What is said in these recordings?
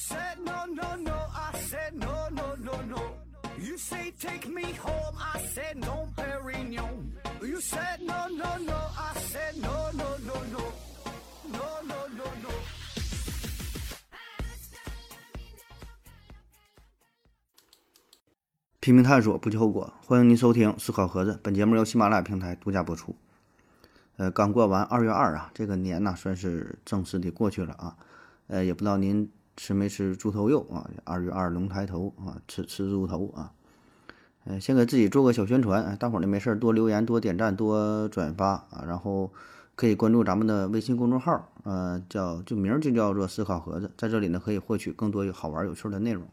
said no, no, no, I said no, no, no, no. You say take me home, I said no, Perignon. You said no, no, no, I said no, no, no, no. No, no, no, no. 拼命探索，不计后果。欢迎您收听《思考盒子》，本节目由喜马拉雅平台独家播出。呃，刚过完二月二啊，这个年呐算是正式的过去了啊。呃，也不知道您吃没吃猪头肉啊？二月二龙抬头啊，吃吃猪头啊。呃，先给自己做个小宣传，大伙儿呢没事儿多留言、多点赞、多转发啊，然后可以关注咱们的微信公众号，呃，叫就名儿就叫做“思考盒子”，在这里呢可以获取更多好玩有趣的内容。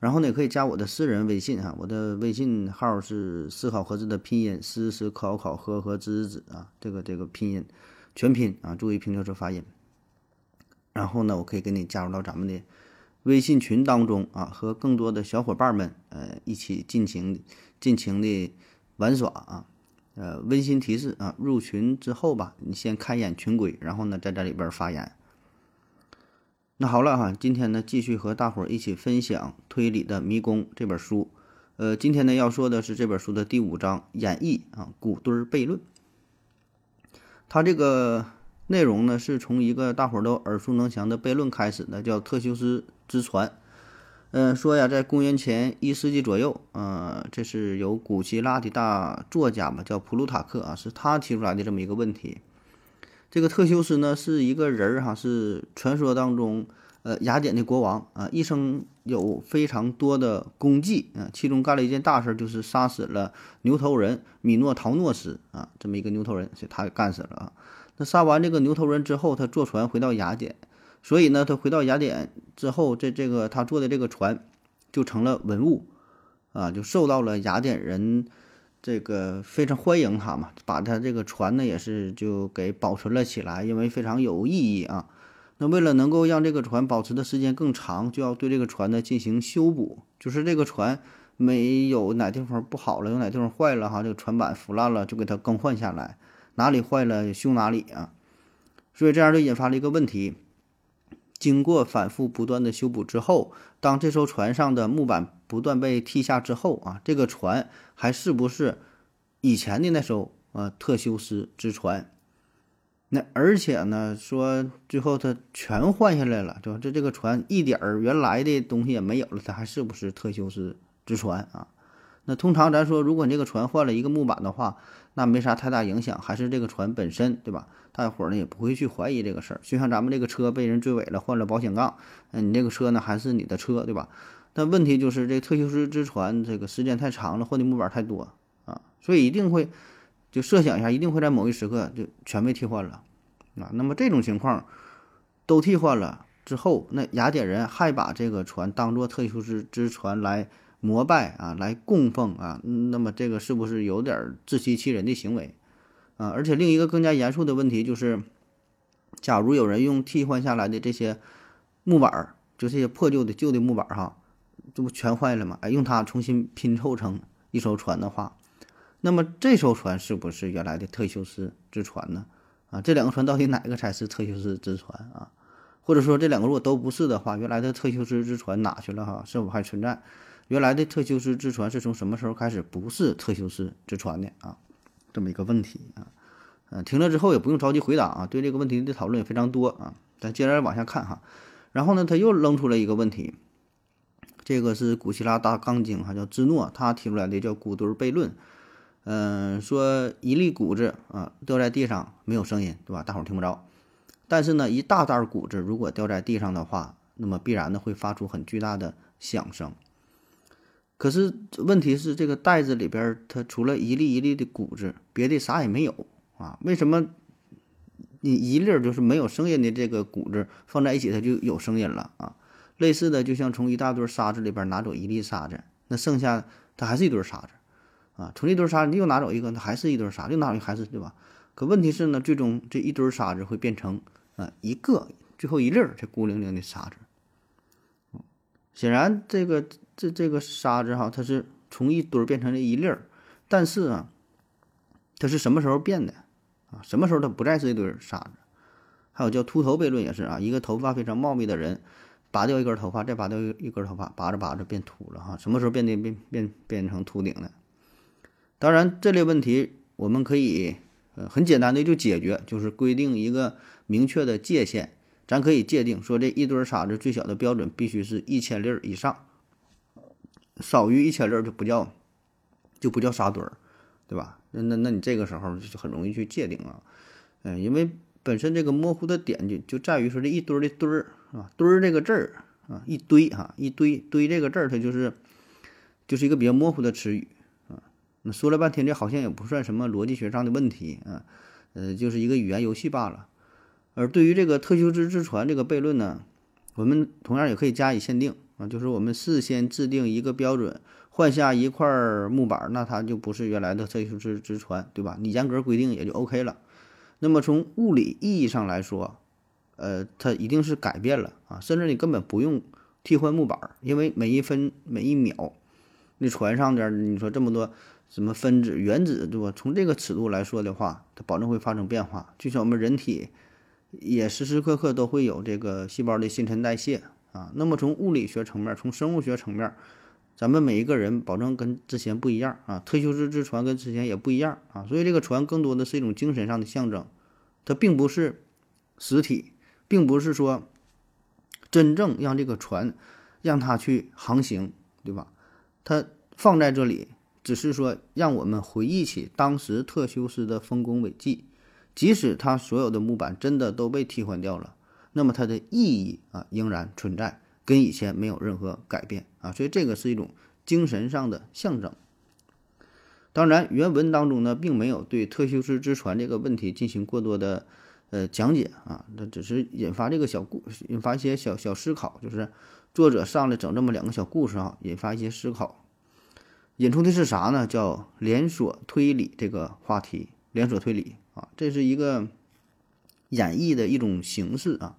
然后呢，可以加我的私人微信啊，我的微信号是“思考盒子”的拼音“思思考考和和子子”啊，这个这个拼音全拼啊，注意拼读时发音。然后呢，我可以给你加入到咱们的微信群当中啊，和更多的小伙伴们呃一起尽情尽情的玩耍啊。呃，温馨提示啊，入群之后吧，你先看一眼群规，然后呢在这里边发言。那好了哈，今天呢继续和大伙儿一起分享《推理的迷宫》这本书。呃，今天呢要说的是这本书的第五章演绎啊，古堆儿悖论。它这个内容呢是从一个大伙儿都耳熟能详的悖论开始的，叫特修斯之船。嗯，说呀，在公元前一世纪左右，呃，这是由古希腊的大作家嘛，叫普鲁塔克啊，是他提出来的这么一个问题。这个特修斯呢是一个人儿哈，是传说当中呃雅典的国王啊，一生有非常多的功绩啊，其中干了一件大事，就是杀死了牛头人米诺陶诺斯啊，这么一个牛头人，是他干死了啊。那杀完这个牛头人之后，他坐船回到雅典，所以呢，他回到雅典之后，这这个他坐的这个船就成了文物啊，就受到了雅典人。这个非常欢迎他嘛，把他这个船呢也是就给保存了起来，因为非常有意义啊。那为了能够让这个船保持的时间更长，就要对这个船呢进行修补，就是这个船没有哪地方不好了，有哪地方坏了哈，这个船板腐烂了，就给它更换下来，哪里坏了修哪里啊。所以这样就引发了一个问题：经过反复不断的修补之后，当这艘船上的木板不断被剔下之后啊，这个船。还是不是以前的那艘啊特修斯之船？那而且呢，说最后他全换下来了，对吧？这这个船一点儿原来的东西也没有了，它还是不是特修斯之船啊？那通常咱说，如果你这个船换了一个木板的话，那没啥太大影响，还是这个船本身，对吧？大伙儿呢也不会去怀疑这个事儿。就像咱们这个车被人追尾了，换了保险杠，嗯，你这个车呢还是你的车，对吧？但问题就是，这特修斯之船这个时间太长了，换的木板太多啊，所以一定会就设想一下，一定会在某一时刻就全被替换了啊。那么这种情况都替换了之后，那雅典人还把这个船当做特修斯之船来膜拜啊，来供奉啊，那么这个是不是有点自欺欺人的行为啊？而且另一个更加严肃的问题就是，假如有人用替换下来的这些木板儿，就这些破旧的旧的木板儿哈。这不全坏了吗？哎，用它重新拼凑成一艘船的话，那么这艘船是不是原来的特修斯之船呢？啊，这两个船到底哪个才是特修斯之船啊？或者说这两个如果都不是的话，原来的特修斯之船哪去了？哈，是否还存在？原来的特修斯之船是从什么时候开始不是特修斯之船的啊？这么一个问题啊，嗯，听了之后也不用着急回答啊，对这个问题的讨论也非常多啊。咱接着往下看哈，然后呢，他又扔出了一个问题。这个是古希腊大钢精，哈，叫芝诺，他提出来的叫骨堆悖论。嗯，说一粒谷子啊掉在地上没有声音，对吧？大伙儿听不着。但是呢，一大袋谷子如果掉在地上的话，那么必然呢会发出很巨大的响声。可是问题是，这个袋子里边它除了一粒一粒的谷子，别的啥也没有啊？为什么你一粒就是没有声音的这个谷子放在一起，它就有声音了啊？类似的，就像从一大堆沙子里边拿走一粒沙子，那剩下它还是一堆沙子，啊，从一堆沙子又拿走一个，那还是一堆沙，又拿走还是对吧？可问题是呢，最终这一堆沙子会变成啊一个最后一粒儿这孤零零的沙子。显然，这个这这个沙子哈，它是从一堆变成了一粒儿，但是啊，它是什么时候变的啊？什么时候它不再是一堆沙子？还有叫秃头悖论也是啊，一个头发非常茂密的人。拔掉一根头发，再拔掉一一根头发，拔着拔着变秃了哈。什么时候变的变变变成秃顶的？当然，这类问题我们可以呃很简单的就解决，就是规定一个明确的界限。咱可以界定说，这一堆沙子最小的标准必须是一千粒以上，少于一千粒就不叫就不叫沙堆儿，对吧？那那那你这个时候就很容易去界定啊，嗯，因为本身这个模糊的点就就在于说这一堆的堆儿啊，堆儿这个字儿啊，一堆哈，一堆堆这个字儿，它就是就是一个比较模糊的词语啊。那说了半天，这好像也不算什么逻辑学上的问题啊，呃，就是一个语言游戏罢了。而对于这个特修斯之船这个悖论呢，我们同样也可以加以限定啊，就是我们事先制定一个标准，换下一块木板，那它就不是原来的特修斯之船，对吧？你严格规定也就 OK 了。那么从物理意义上来说，呃，它一定是改变了啊，甚至你根本不用替换木板，因为每一分每一秒，那船上边你说这么多什么分子、原子，对吧？从这个尺度来说的话，它保证会发生变化，就像我们人体。也时时刻刻都会有这个细胞的新陈代谢啊。那么从物理学层面，从生物学层面，咱们每一个人保证跟之前不一样啊。特修斯之船跟之前也不一样啊。所以这个船更多的是一种精神上的象征，它并不是实体，并不是说真正让这个船让它去航行，对吧？它放在这里，只是说让我们回忆起当时特修斯的丰功伟绩。即使它所有的木板真的都被替换掉了，那么它的意义啊仍然存在，跟以前没有任何改变啊，所以这个是一种精神上的象征。当然，原文当中呢，并没有对特修斯之船这个问题进行过多的呃讲解啊，那只是引发这个小故，引发一些小小思考，就是作者上来整这么两个小故事啊，引发一些思考。引出的是啥呢？叫连锁推理这个话题，连锁推理。啊，这是一个演绎的一种形式啊。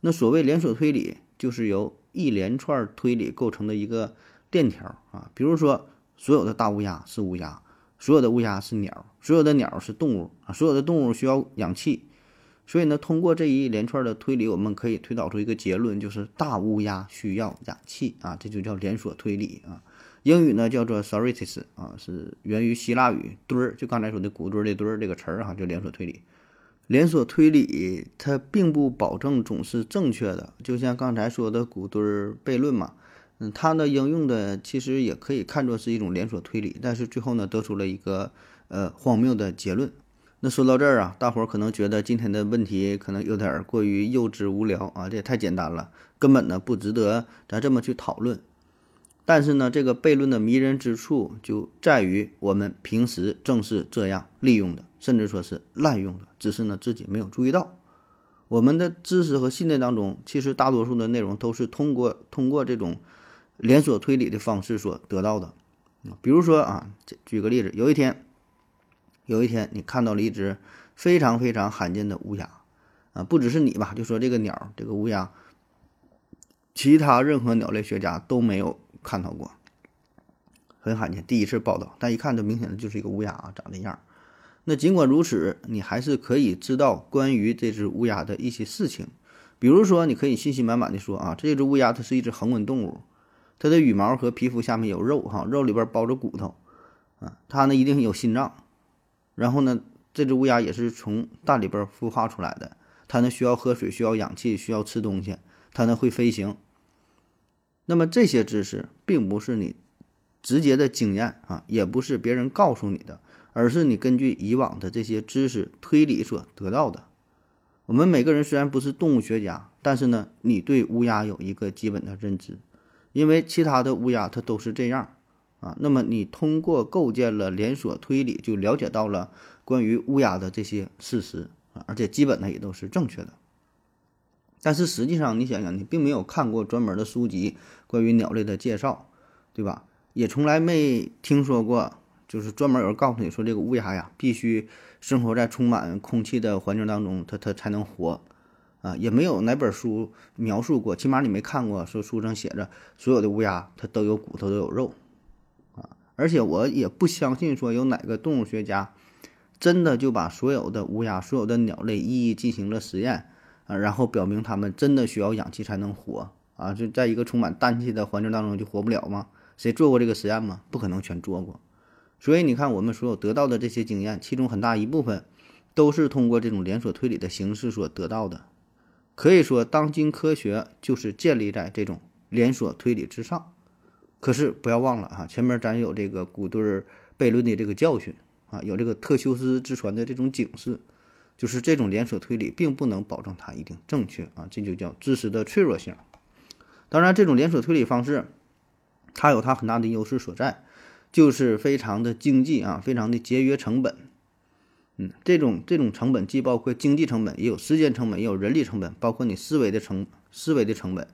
那所谓连锁推理，就是由一连串推理构成的一个链条啊。比如说，所有的大乌鸦是乌鸦，所有的乌鸦是鸟，所有的鸟是动物啊，所有的动物需要氧气。所以呢，通过这一连串的推理，我们可以推导出一个结论，就是大乌鸦需要氧气啊。这就叫连锁推理啊。英语呢叫做 Sorites 啊，是源于希腊语堆儿，就刚才说的谷堆儿的堆儿这个词儿哈，就连锁推理。连锁推理它并不保证总是正确的，就像刚才说的谷堆儿悖论嘛，嗯，它呢应用的其实也可以看作是一种连锁推理，但是最后呢得出了一个呃荒谬的结论。那说到这儿啊，大伙儿可能觉得今天的问题可能有点过于幼稚无聊啊，这也太简单了，根本呢不值得咱这么去讨论。但是呢，这个悖论的迷人之处就在于我们平时正是这样利用的，甚至说是滥用的，只是呢自己没有注意到。我们的知识和信念当中，其实大多数的内容都是通过通过这种连锁推理的方式所得到的。比如说啊，举个例子，有一天，有一天你看到了一只非常非常罕见的乌鸦啊，不只是你吧，就说这个鸟，这个乌鸦，其他任何鸟类学家都没有。看到过，很罕见，第一次报道，但一看就明显的就是一个乌鸦啊，长那样。那尽管如此，你还是可以知道关于这只乌鸦的一些事情，比如说，你可以信心满满的说啊，这只乌鸦它是一只恒温动物，它的羽毛和皮肤下面有肉哈，肉里边包着骨头啊，它呢一定有心脏，然后呢，这只乌鸦也是从蛋里边孵化出来的，它呢需要喝水，需要氧气，需要吃东西，它呢会飞行。那么这些知识并不是你直接的经验啊，也不是别人告诉你的，而是你根据以往的这些知识推理所得到的。我们每个人虽然不是动物学家，但是呢，你对乌鸦有一个基本的认知，因为其他的乌鸦它都是这样啊。那么你通过构建了连锁推理，就了解到了关于乌鸦的这些事实啊，而且基本呢也都是正确的。但是实际上，你想想，你并没有看过专门的书籍关于鸟类的介绍，对吧？也从来没听说过，就是专门有人告诉你说，这个乌鸦呀，必须生活在充满空气的环境当中，它它才能活，啊，也没有哪本书描述过，起码你没看过，说书上写着所有的乌鸦它都有骨头都有肉，啊，而且我也不相信说有哪个动物学家真的就把所有的乌鸦、所有的鸟类一一进行了实验。啊，然后表明它们真的需要氧气才能活啊，就在一个充满氮气的环境当中就活不了吗？谁做过这个实验吗？不可能全做过。所以你看，我们所有得到的这些经验，其中很大一部分都是通过这种连锁推理的形式所得到的。可以说，当今科学就是建立在这种连锁推理之上。可是不要忘了哈，前面咱有这个古堆悖论的这个教训啊，有这个特修斯之船的这种警示，就是这种连锁推理并不能保证它一定正确啊，这就叫知识的脆弱性。当然，这种连锁推理方式，它有它很大的优势所在，就是非常的经济啊，非常的节约成本。嗯，这种这种成本既包括经济成本，也有时间成本，也有人力成本，包括你思维的成思维的成本。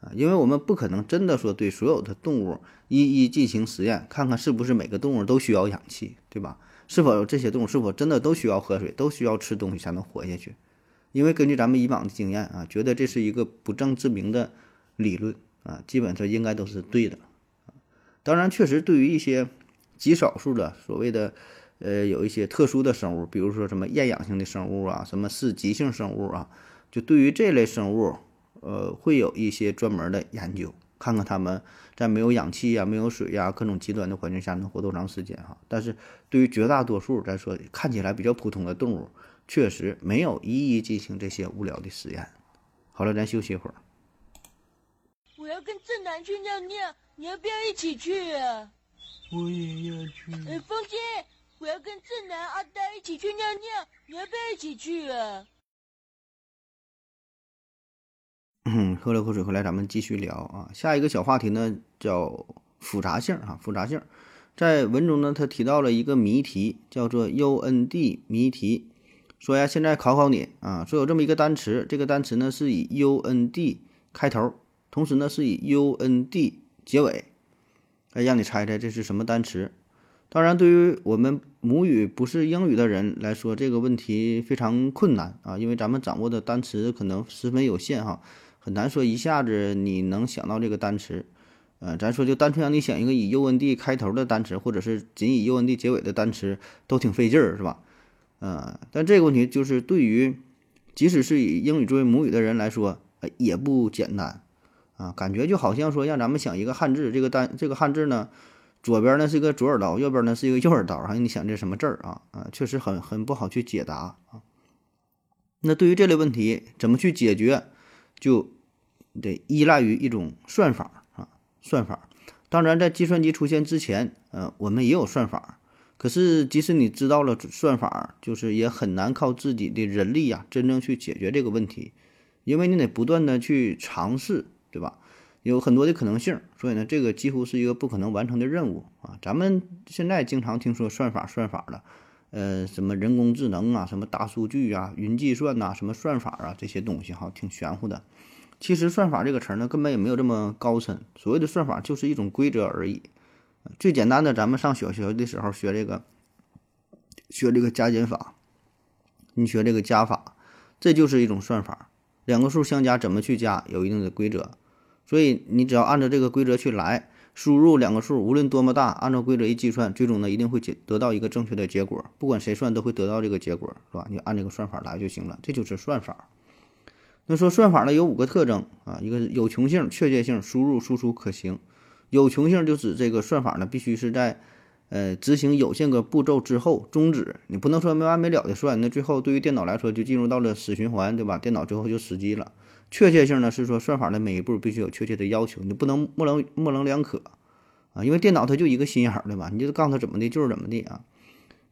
啊，因为我们不可能真的说对所有的动物一一进行实验，看看是不是每个动物都需要氧气，对吧？是否这些动物是否真的都需要喝水，都需要吃东西才能活下去？因为根据咱们以往的经验啊，觉得这是一个不证自明的理论啊，基本上应该都是对的。当然，确实对于一些极少数的所谓的呃有一些特殊的生物，比如说什么厌氧性的生物啊，什么是极性生物啊，就对于这类生物。呃，会有一些专门的研究，看看他们在没有氧气呀、没有水呀、各种极端的环境下能活多长时间哈。但是对于绝大多数咱说看起来比较普通的动物，确实没有一一进行这些无聊的实验。好了，咱休息一会儿。我要跟正南去尿尿，你要不要一起去啊？我也要去。哎，风姐，我要跟正南、阿呆一起去尿尿，你要不要一起去啊？嗯，喝了口水回来，咱们继续聊啊。下一个小话题呢，叫复杂性啊，复杂性。在文中呢，他提到了一个谜题，叫做 UND 谜题。说呀，现在考考你啊，说有这么一个单词，这个单词呢是以 UND 开头，同时呢是以 UND 结尾。哎，让你猜猜这是什么单词？当然，对于我们母语不是英语的人来说，这个问题非常困难啊，因为咱们掌握的单词可能十分有限哈。很难说一下子你能想到这个单词，呃，咱说就单纯让你想一个以 U N D 开头的单词，或者是仅以 U N D 结尾的单词，都挺费劲儿，是吧？呃，但这个问题就是对于即使是以英语作为母语的人来说，呃，也不简单啊。感觉就好像说让咱们想一个汉字，这个单这个汉字呢，左边呢是一个左耳刀，右边呢是一个右耳刀，让你想这什么字儿啊？啊，确实很很不好去解答啊。那对于这类问题怎么去解决，就。得依赖于一种算法啊，算法。当然，在计算机出现之前，呃，我们也有算法。可是，即使你知道了算法，就是也很难靠自己的人力呀，真正去解决这个问题，因为你得不断的去尝试，对吧？有很多的可能性，所以呢，这个几乎是一个不可能完成的任务啊。咱们现在经常听说算法，算法的，呃，什么人工智能啊，什么大数据啊，云计算呐，什么算法啊，这些东西哈，挺玄乎的。其实算法这个词儿呢，根本也没有这么高深。所谓的算法就是一种规则而已。最简单的，咱们上小学的时候学这个，学这个加减法，你学这个加法，这就是一种算法。两个数相加怎么去加，有一定的规则。所以你只要按照这个规则去来，输入两个数，无论多么大，按照规则一计算，最终呢一定会解得到一个正确的结果。不管谁算都会得到这个结果，是吧？你按这个算法来就行了，这就是算法。那说算法呢有五个特征啊，一个是有穷性、确切性、输入输出可行。有穷性就指这个算法呢必须是在呃执行有限个步骤之后终止，你不能说没完没了的算，那最后对于电脑来说就进入到了死循环，对吧？电脑最后就死机了。确切性呢是说算法的每一步必须有确切的要求，你不能模棱模棱两可啊，因为电脑它就一个心眼儿，对吧？你就告诉它怎么的就是怎么的啊。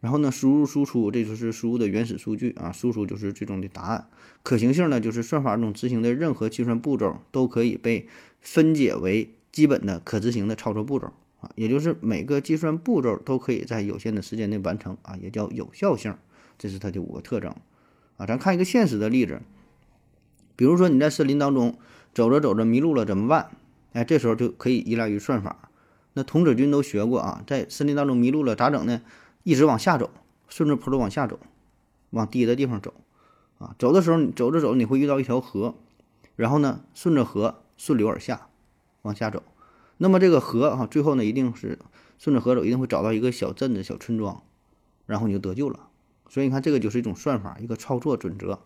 然后呢，输入输出，这就是输入的原始数据啊，输出就是最终的答案。可行性呢，就是算法中执行的任何计算步骤都可以被分解为基本的可执行的操作步骤啊，也就是每个计算步骤都可以在有限的时间内完成啊，也叫有效性，这是它的五个特征啊。咱看一个现实的例子，比如说你在森林当中走着走着迷路了怎么办？哎，这时候就可以依赖于算法。那童子军都学过啊，在森林当中迷路了咋整呢？一直往下走，顺着坡路往下走，往低的地方走，啊，走的时候你走着走，你会遇到一条河，然后呢，顺着河顺流而下，往下走，那么这个河啊，最后呢，一定是顺着河走，一定会找到一个小镇子、小村庄，然后你就得救了。所以你看，这个就是一种算法，一个操作准则。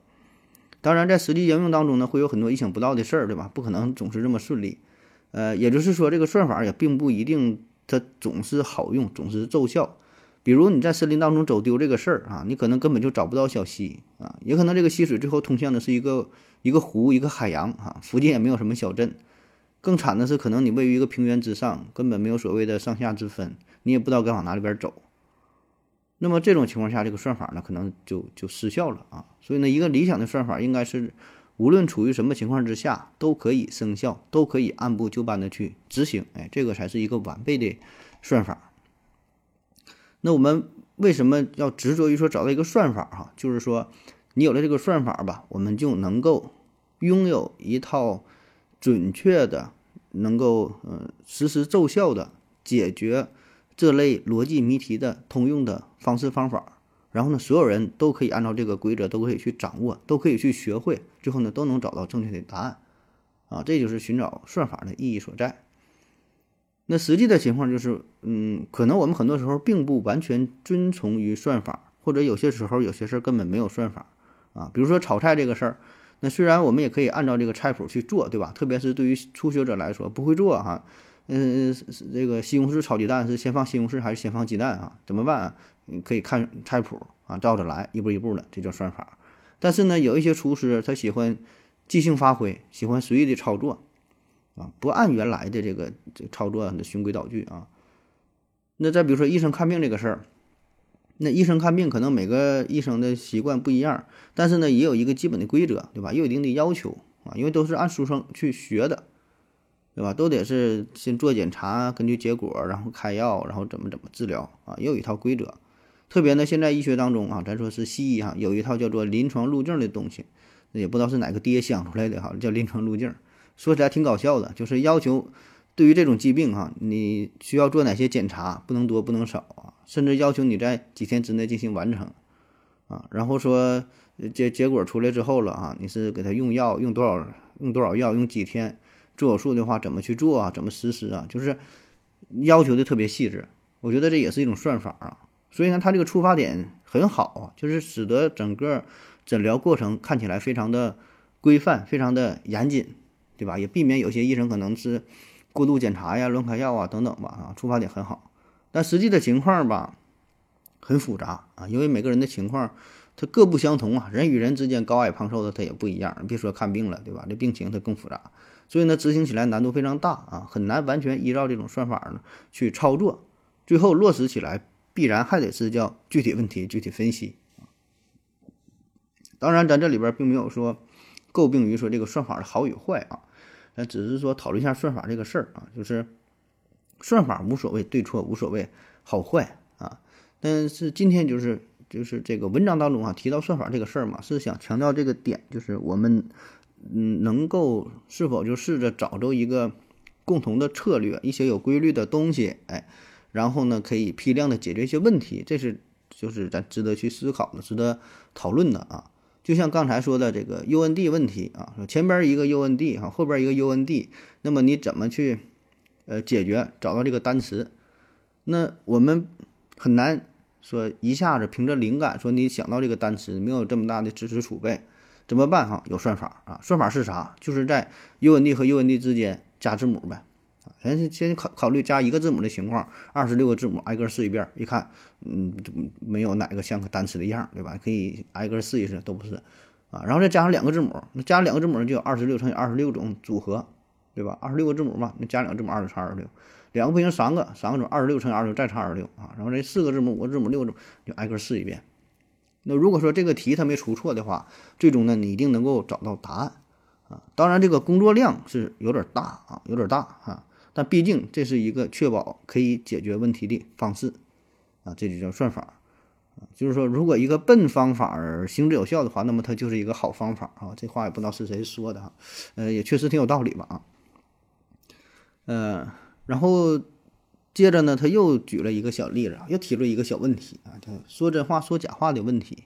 当然，在实际应用当中呢，会有很多意想不到的事儿，对吧？不可能总是这么顺利。呃，也就是说，这个算法也并不一定它总是好用，总是奏效。比如你在森林当中走丢这个事儿啊，你可能根本就找不到小溪啊，也可能这个溪水最后通向的是一个一个湖、一个海洋啊，附近也没有什么小镇。更惨的是，可能你位于一个平原之上，根本没有所谓的上下之分，你也不知道该往哪里边走。那么这种情况下，这个算法呢，可能就就失效了啊。所以呢，一个理想的算法应该是，无论处于什么情况之下，都可以生效，都可以按部就班的去执行。哎，这个才是一个完备的算法。那我们为什么要执着于说找到一个算法？哈，就是说，你有了这个算法吧，我们就能够拥有一套准确的、能够呃实时奏效的解决。这类逻辑谜题的通用的方式方法，然后呢，所有人都可以按照这个规则，都可以去掌握，都可以去学会，最后呢，都能找到正确的答案，啊，这就是寻找算法的意义所在。那实际的情况就是，嗯，可能我们很多时候并不完全遵从于算法，或者有些时候有些事儿根本没有算法，啊，比如说炒菜这个事儿，那虽然我们也可以按照这个菜谱去做，对吧？特别是对于初学者来说，不会做哈。嗯，这个西红柿炒鸡蛋是先放西红柿还是先放鸡蛋啊？怎么办啊？你可以看菜谱啊，照着来，一步一步的，这叫算法。但是呢，有一些厨师他喜欢即兴发挥，喜欢随意的操作啊，不按原来的这个这操作循规蹈矩啊。那再比如说医生看病这个事儿，那医生看病可能每个医生的习惯不一样，但是呢，也有一个基本的规则，对吧？也有一定的要求啊，因为都是按书上去学的。对吧？都得是先做检查，根据结果，然后开药，然后怎么怎么治疗啊？也有一套规则。特别呢，现在医学当中啊，咱说是西医哈，有一套叫做临床路径的东西，也不知道是哪个爹想出来的哈，叫临床路径。说起来挺搞笑的，就是要求对于这种疾病哈，你需要做哪些检查，不能多不能少啊，甚至要求你在几天之内进行完成啊。然后说结结果出来之后了啊，你是给他用药用多少用多少药用几天。做手术的话，怎么去做啊？怎么实施啊？就是要求的特别细致，我觉得这也是一种算法啊。所以呢，他这个出发点很好啊，就是使得整个诊疗过程看起来非常的规范，非常的严谨，对吧？也避免有些医生可能是过度检查呀、乱开药啊等等吧啊。出发点很好，但实际的情况吧很复杂啊，因为每个人的情况它各不相同啊，人与人之间高矮胖瘦的它也不一样，别说看病了，对吧？这病情它更复杂。所以呢，执行起来难度非常大啊，很难完全依照这种算法呢去操作，最后落实起来必然还得是叫具体问题具体分析当然，咱这里边并没有说诟病于说这个算法的好与坏啊，咱只是说讨论一下算法这个事儿啊，就是算法无所谓对错，无所谓好坏啊。但是今天就是就是这个文章当中啊提到算法这个事儿嘛，是想强调这个点，就是我们。嗯，能够是否就试着找着一个共同的策略，一些有规律的东西，哎，然后呢，可以批量的解决一些问题，这是就是咱值得去思考的、值得讨论的啊。就像刚才说的这个 U N D 问题啊，说前边一个 U N D 哈，后边一个 U N D，那么你怎么去呃解决？找到这个单词，那我们很难说一下子凭着灵感说你想到这个单词，没有这么大的知识储备。怎么办哈？有算法啊，算法是啥？就是在 U N D 和 U N D 之间加字母呗。啊，先先考考虑加一个字母的情况，二十六个字母挨个试一遍，一看，嗯，没有哪个像个单词的样，对吧？可以挨个试一试，都不是啊。然后再加上两个字母，那加两个字母就有二十六乘以二十六种组合，对吧？二十六个字母嘛，那加两个字母二十乘二十六，两个不行，三个，三个种二十六乘以二十六再乘二十六啊。然后这四个字母、五个字母、六个字母就挨个试一遍。那如果说这个题它没出错的话，最终呢你一定能够找到答案啊。当然这个工作量是有点大啊，有点大啊。但毕竟这是一个确保可以解决问题的方式啊，这就叫算法啊。就是说，如果一个笨方法行之有效的话，那么它就是一个好方法啊。这话也不知道是谁说的哈，呃，也确实挺有道理吧啊。呃，然后。接着呢，他又举了一个小例子啊，又提出一个小问题啊，叫说真话说假话的问题。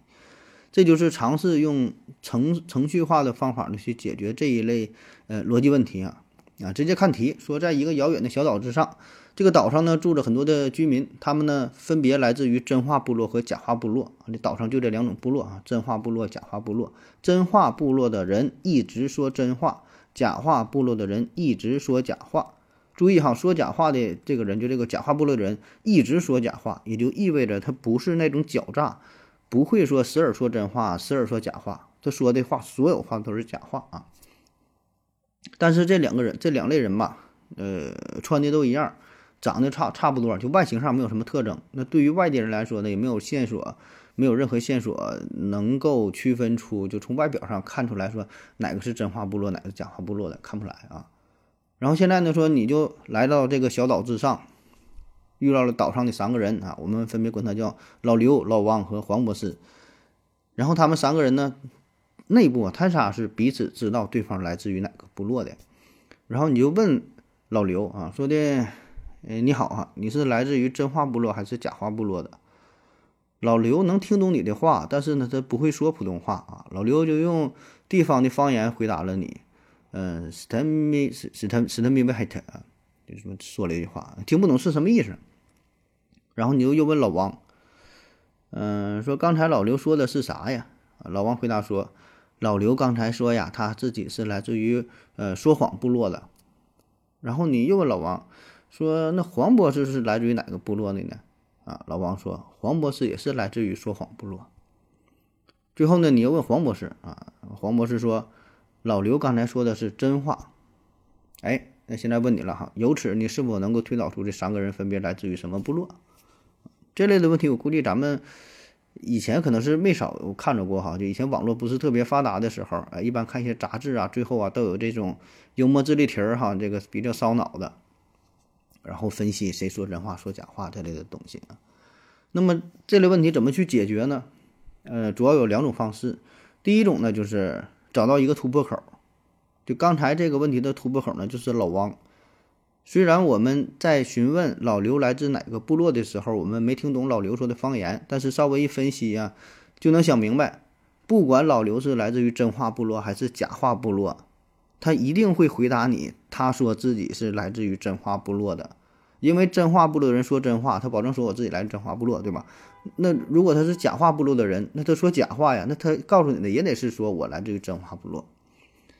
这就是尝试用程程序化的方法呢去解决这一类呃逻辑问题啊啊，直接看题，说在一个遥远的小岛之上，这个岛上呢住着很多的居民，他们呢分别来自于真话部落和假话部落啊。这岛上就这两种部落啊，真话部落、假话部落。真话部落的人一直说真话，假话部落的人一直说假话。注意哈，说假话的这个人，就这个假话部落的人一直说假话，也就意味着他不是那种狡诈，不会说时而说真话，时而说假话。他说的话，所有话都是假话啊。但是这两个人，这两类人吧，呃，穿的都一样。长得差差不多，就外形上没有什么特征。那对于外地人来说呢，也没有线索，没有任何线索能够区分出，就从外表上看出来说哪个是真话部落，哪个是假话部落的，看不出来啊。然后现在呢，说你就来到这个小岛之上，遇到了岛上的三个人啊，我们分别管他叫老刘、老王和黄博士。然后他们三个人呢，内部啊，他仨是彼此知道对方来自于哪个部落的。然后你就问老刘啊，说的。哎，你好啊，你是来自于真话部落还是假话部落的？老刘能听懂你的话，但是呢，他不会说普通话啊。老刘就用地方的方言回答了你，嗯，史坦米斯斯坦斯坦米维海特，就这么说了一句话，听不懂是什么意思。然后你又又问老王，嗯，说刚才老刘说的是啥呀？老王回答说，老刘刚才说呀，他自己是来自于呃说谎部落的。然后你又问老王。说那黄博士是来自于哪个部落的呢？啊，老王说黄博士也是来自于说谎部落。最后呢，你又问黄博士啊，黄博士说老刘刚才说的是真话。哎，那现在问你了哈，由此你是否能够推导出这三个人分别来自于什么部落？这类的问题，我估计咱们以前可能是没少看着过哈，就以前网络不是特别发达的时候，啊，一般看一些杂志啊，最后啊都有这种幽默智力题儿哈，这个比较烧脑的。然后分析谁说真话说假话这类的东西啊，那么这类问题怎么去解决呢？呃，主要有两种方式。第一种呢，就是找到一个突破口。就刚才这个问题的突破口呢，就是老王。虽然我们在询问老刘来自哪个部落的时候，我们没听懂老刘说的方言，但是稍微一分析呀，就能想明白，不管老刘是来自于真话部落还是假话部落。他一定会回答你，他说自己是来自于真话部落的，因为真话部落的人说真话，他保证说我自己来自真话部落，对吧？那如果他是假话部落的人，那他说假话呀，那他告诉你的也得是说我来自于真话部落。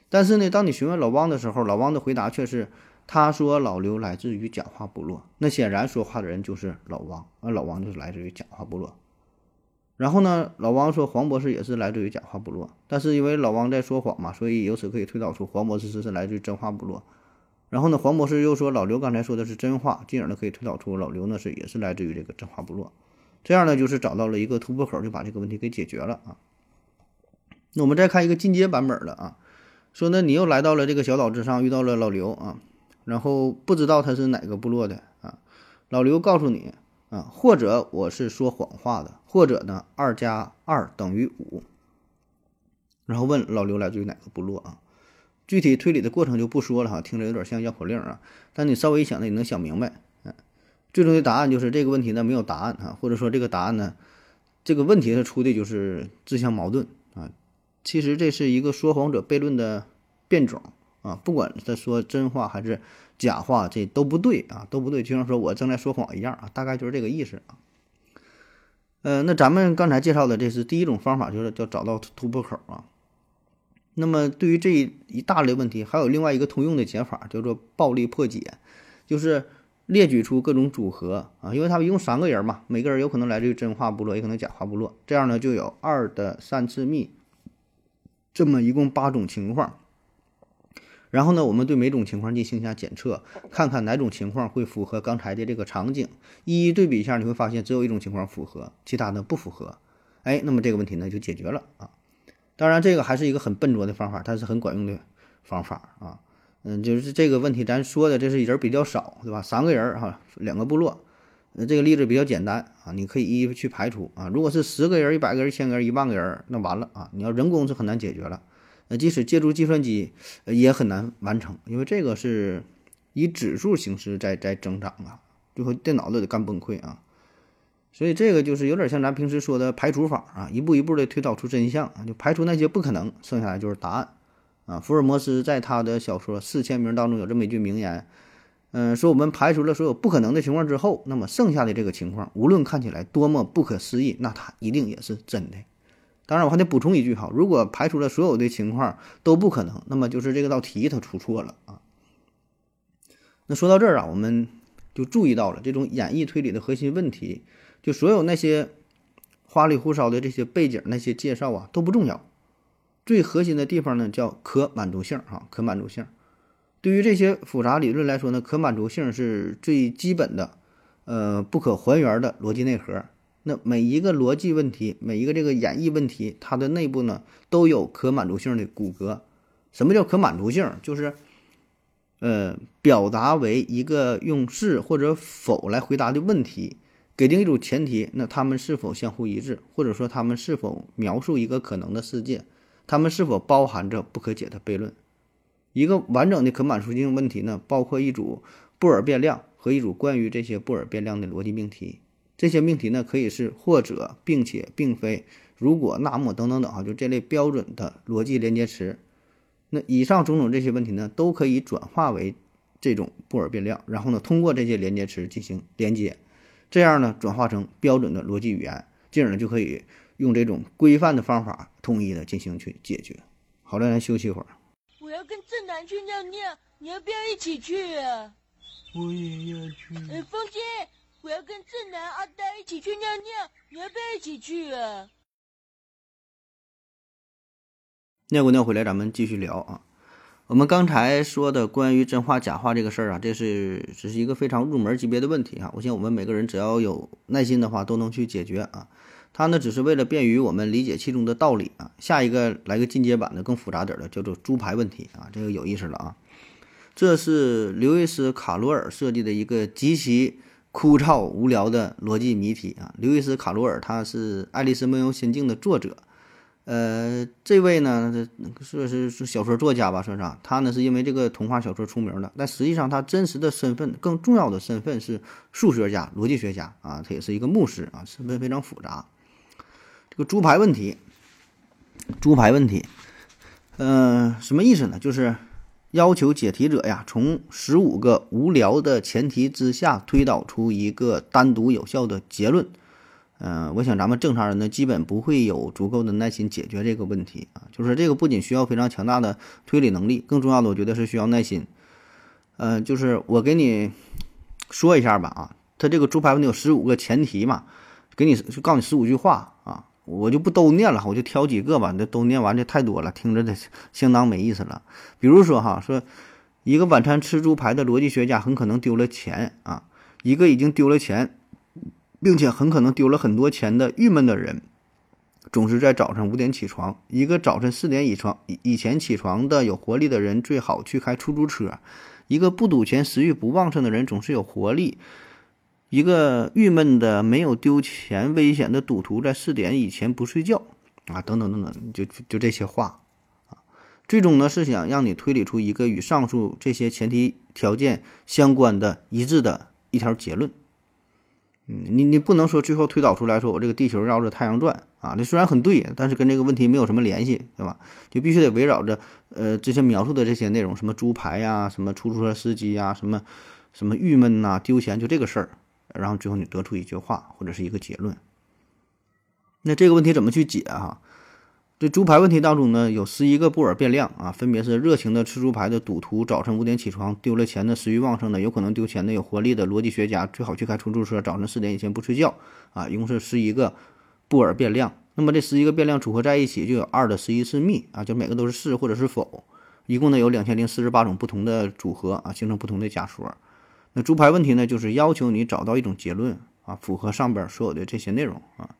但是呢，当你询问老汪的时候，老汪的回答却是他说老刘来自于假话部落，那显然说话的人就是老汪，而老汪就是来自于假话部落。然后呢，老王说黄博士也是来自于假话部落，但是因为老王在说谎嘛，所以由此可以推导出黄博士是是来自于真话部落。然后呢，黄博士又说老刘刚才说的是真话，进而呢可以推导出老刘呢是也是来自于这个真话部落。这样呢就是找到了一个突破口，就把这个问题给解决了啊。那我们再看一个进阶版本的啊，说呢你又来到了这个小岛之上，遇到了老刘啊，然后不知道他是哪个部落的啊，老刘告诉你。啊，或者我是说谎话的，或者呢，二加二等于五。然后问老刘来自于哪个部落啊？具体推理的过程就不说了哈，听着有点像绕口令啊。但你稍微一想呢，也能想明白。最终的答案就是这个问题呢没有答案啊，或者说这个答案呢，这个问题它出的就是自相矛盾啊。其实这是一个说谎者悖论的变种啊，不管他说真话还是。假话这都不对啊，都不对，就像说我正在说谎一样啊，大概就是这个意思啊。呃，那咱们刚才介绍的这是第一种方法，就是叫找到突破口啊。那么对于这一大类问题，还有另外一个通用的解法，叫做暴力破解，就是列举出各种组合啊，因为他们一共三个人嘛，每个人有可能来自于真话部落，也可能假话部落，这样呢就有二的三次幂，这么一共八种情况。然后呢，我们对每种情况进行一下检测，看看哪种情况会符合刚才的这个场景，一一对比一下，你会发现只有一种情况符合，其他的不符合。哎，那么这个问题呢就解决了啊。当然，这个还是一个很笨拙的方法，但是很管用的方法啊。嗯，就是这个问题，咱说的这是人比较少，对吧？三个人哈，两个部落，呃，这个例子比较简单啊，你可以一一去排除啊。如果是十个人、一百个人、一千个人、一万个人，那完了啊，你要人工是很难解决了。呃，即使借助计算机，也很难完成，因为这个是以指数形式在在增长啊，最后电脑都得干崩溃啊。所以这个就是有点像咱平时说的排除法啊，一步一步的推导出真相，就排除那些不可能，剩下来就是答案啊。福尔摩斯在他的小说《四千名》当中有这么一句名言，嗯，说我们排除了所有不可能的情况之后，那么剩下的这个情况，无论看起来多么不可思议，那它一定也是真的。当然，我还得补充一句哈，如果排除了所有的情况都不可能，那么就是这个道题它出错了啊。那说到这儿啊，我们就注意到了这种演绎推理的核心问题，就所有那些花里胡哨的这些背景、那些介绍啊都不重要，最核心的地方呢叫可满足性哈，可满足性。对于这些复杂理论来说呢，可满足性是最基本的，呃，不可还原的逻辑内核。那每一个逻辑问题，每一个这个演绎问题，它的内部呢都有可满足性的骨骼。什么叫可满足性？就是，呃，表达为一个用是或者否来回答的问题，给定一组前提，那它们是否相互一致，或者说它们是否描述一个可能的世界，它们是否包含着不可解的悖论。一个完整的可满足性问题呢，包括一组布尔变量和一组关于这些布尔变量的逻辑命题。这些命题呢，可以是或者、并且、并非、如果、那么等等等哈，就这类标准的逻辑连接词。那以上种种这些问题呢，都可以转化为这种布尔变量，然后呢，通过这些连接词进行连接，这样呢，转化成标准的逻辑语言，进而呢，就可以用这种规范的方法，统一的进行去解决。好了，咱休息一会儿。我要跟正南去尿尿，你要不要一起去啊？我也要去。呃，风姐。我要跟正南、阿呆一起去尿尿，你要不要一起去啊？尿过尿回来，咱们继续聊啊。我们刚才说的关于真话假话这个事儿啊，这是只是一个非常入门级别的问题啊。我想我们每个人只要有耐心的话，都能去解决啊。它呢，只是为了便于我们理解其中的道理啊。下一个来个进阶版的，更复杂点的，叫做猪排问题啊。这个有意思了啊。这是刘易斯·卡罗尔设计的一个极其。枯燥无聊的逻辑谜题啊！刘易斯·卡罗尔他是《爱丽丝梦游仙境》的作者，呃，这位呢，说是是小说作家吧，说啥？他呢是因为这个童话小说出名的，但实际上他真实的身份，更重要的身份是数学家、逻辑学家啊，他也是一个牧师啊，身份非常复杂。这个猪排问题，猪排问题，嗯，什么意思呢？就是。要求解题者呀，从十五个无聊的前提之下推导出一个单独有效的结论。嗯，我想咱们正常人呢，基本不会有足够的耐心解决这个问题啊。就是这个不仅需要非常强大的推理能力，更重要的，我觉得是需要耐心。嗯，就是我给你说一下吧啊，他这个猪排问题有十五个前提嘛，给你就告诉你十五句话。我就不都念了，我就挑几个吧。这都念完这太多了，听着这相当没意思了。比如说哈，说一个晚餐吃猪排的逻辑学家很可能丢了钱啊。一个已经丢了钱，并且很可能丢了很多钱的郁闷的人，总是在早上五点起床。一个早晨四点以床以前起床的有活力的人，最好去开出租车。一个不赌钱、食欲不旺盛的人，总是有活力。一个郁闷的、没有丢钱危险的赌徒，在四点以前不睡觉啊，等等等等，就就这些话啊，最终呢是想让你推理出一个与上述这些前提条件相关的一致的一条结论。嗯，你你不能说最后推导出来说我这个地球绕着太阳转啊，这虽然很对，但是跟这个问题没有什么联系，对吧？就必须得围绕着呃这些描述的这些内容，什么猪排呀，什么出租车司机呀，什么什么郁闷呐，丢钱，就这个事儿。然后最后你得出一句话或者是一个结论，那这个问题怎么去解啊？这猪排问题当中呢，有十一个布尔变量啊，分别是热情的吃猪排的赌徒，早晨五点起床丢了钱的食欲旺盛的有可能丢钱的有活力的逻辑学家，最好去开出租车，早晨四点以前不睡觉啊，一共是十一个布尔变量。那么这十一个变量组合在一起就有二的十一次幂啊，就每个都是是或者是否，一共呢有两千零四十八种不同的组合啊，形成不同的假说。那猪排问题呢，就是要求你找到一种结论啊，符合上边所有的这些内容啊。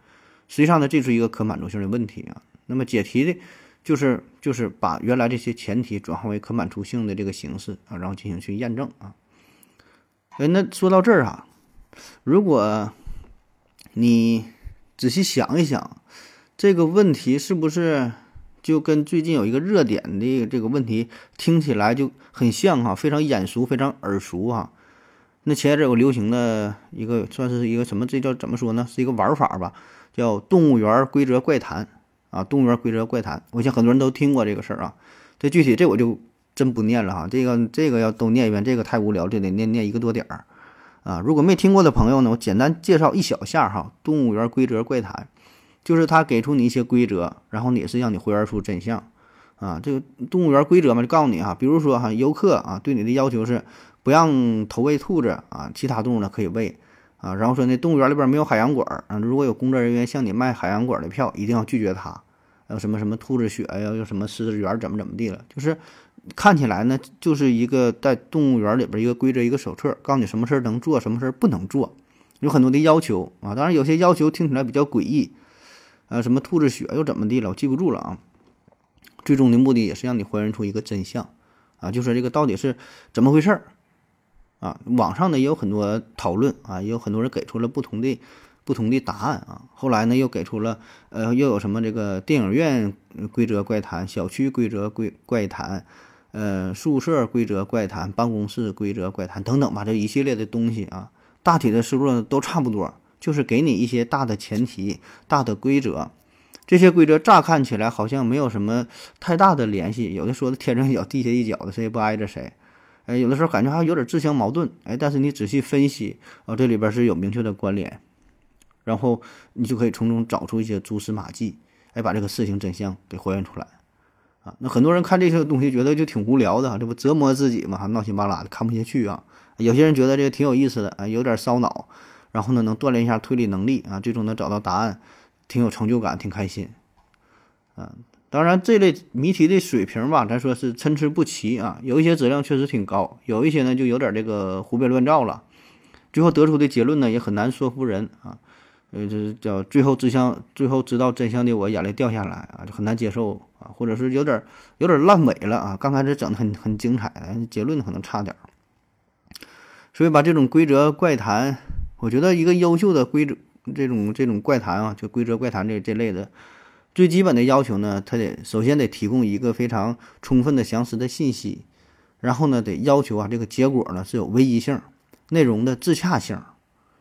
实际上呢，这是一个可满足性的问题啊。那么解题的，就是就是把原来这些前提转化为可满足性的这个形式啊，然后进行去验证啊。哎，那说到这儿啊，如果你仔细想一想，这个问题是不是就跟最近有一个热点的这个问题听起来就很像哈，非常眼熟，非常耳熟哈。那前一阵有流行的一个，算是一个什么？这叫怎么说呢？是一个玩法吧，叫《动物园规则怪谈》啊，《动物园规则怪谈》。我想很多人都听过这个事儿啊。这具体这我就真不念了哈。这个这个要都念一遍，这个太无聊，这得念念一个多点儿啊。如果没听过的朋友呢，我简单介绍一小下哈。动物园规则怪谈，就是他给出你一些规则，然后也是让你还原出真相啊。这个动物园规则嘛，就告诉你哈，比如说哈，游客啊对你的要求是不让投喂兔子啊，其他动物呢可以喂。啊，然后说那动物园里边没有海洋馆啊，如果有工作人员向你卖海洋馆的票，一定要拒绝他。还有什么什么兔子血呀，又什么狮子园怎么怎么地了，就是看起来呢，就是一个在动物园里边一个规则一个手册，告诉你什么事儿能做，什么事儿不能做，有很多的要求啊。当然有些要求听起来比较诡异，啊，什么兔子血又怎么地了，我记不住了啊。最终的目的也是让你还原出一个真相啊，就说这个到底是怎么回事儿。啊，网上呢也有很多讨论啊，也有很多人给出了不同的不同的答案啊。后来呢又给出了呃又有什么这个电影院规则怪谈、小区规则怪怪谈、呃宿舍规则怪谈、办公室规则怪谈等等吧，这一系列的东西啊，大体的思路都差不多，就是给你一些大的前提、大的规则。这些规则乍看起来好像没有什么太大的联系，有的说的天上一脚地下一脚的，谁也不挨着谁。哎，有的时候感觉还有点自相矛盾，哎，但是你仔细分析啊，这里边是有明确的关联，然后你就可以从中找出一些蛛丝马迹，哎，把这个事情真相给还原出来，啊，那很多人看这些东西觉得就挺无聊的，这不折磨自己嘛，闹心巴拉的看不下去啊。有些人觉得这个挺有意思的，啊，有点烧脑，然后呢能锻炼一下推理能力啊，最终能找到答案，挺有成就感，挺开心，啊。当然，这类谜题的水平吧，咱说是参差不齐啊。有一些质量确实挺高，有一些呢就有点这个胡编乱造了。最后得出的结论呢也很难说服人啊。呃，这叫最后真相，最后知道真相的我眼泪掉下来啊，就很难接受啊，或者是有点有点烂尾了啊。刚开始整的很很精彩，结论可能差点儿。所以把这种规则怪谈，我觉得一个优秀的规则这种这种怪谈啊，就规则怪谈这这类的。最基本的要求呢，它得首先得提供一个非常充分的详实的信息，然后呢，得要求啊这个结果呢是有唯一性，内容的自洽性，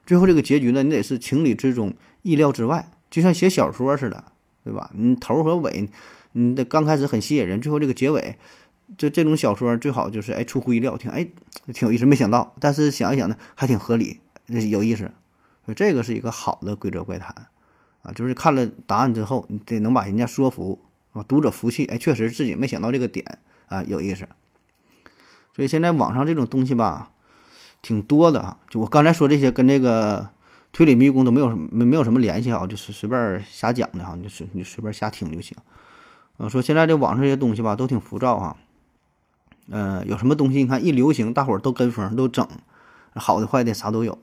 最后这个结局呢，你得是情理之中、意料之外，就像写小说似的，对吧？你头和尾，你的刚开始很吸引人，最后这个结尾，这这种小说最好就是哎出乎意料，挺哎挺有意思，没想到，但是想一想呢，还挺合理，有意思，所以这个是一个好的规则怪谈。啊，就是看了答案之后，你得能把人家说服啊，读者服气。哎，确实自己没想到这个点啊，有意思。所以现在网上这种东西吧，挺多的啊。就我刚才说这些，跟这个推理迷宫都没有什没没有什么联系啊，就是随便瞎讲的哈，你就随你随便瞎听就行。啊，说现在这网上这些东西吧，都挺浮躁哈。呃，有什么东西你看一流行，大伙儿都跟风都整，好的坏的啥都有。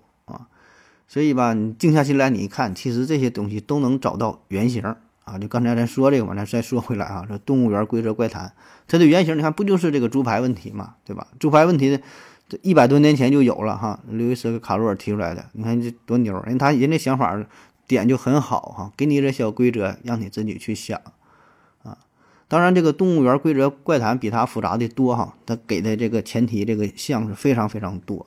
所以吧，你静下心来，你一看，其实这些东西都能找到原型啊。就刚才咱说这个嘛，咱再说回来啊，说动物园规则怪谈，它的原型你看不就是这个猪排问题嘛，对吧？猪排问题这一百多年前就有了哈，刘易斯·卡罗尔提出来的，你看这多牛！人他人家想法点就很好哈，给你一个小规则，让你自己去想啊。当然，这个动物园规则怪谈比它复杂的多哈，它给的这个前提这个项是非常非常多。